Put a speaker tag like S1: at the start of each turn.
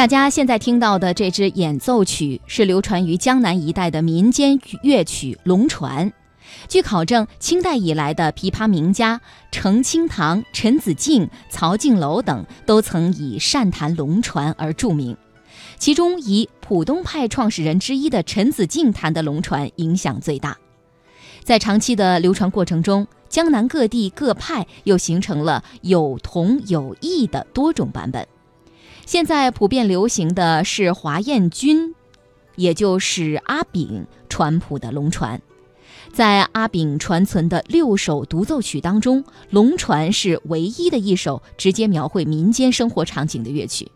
S1: 大家现在听到的这支演奏曲是流传于江南一带的民间乐曲《龙船》。据考证，清代以来的琵琶名家程清堂、陈子敬、曹敬楼等都曾以善弹龙船而著名。其中，以浦东派创始人之一的陈子敬弹的龙船影响最大。在长期的流传过程中，江南各地各派又形成了有同有异的多种版本。现在普遍流行的是华彦钧，也就是阿炳传谱的龙船。在阿炳传存的六首独奏曲当中，龙船是唯一的一首直接描绘民间生活场景的乐曲。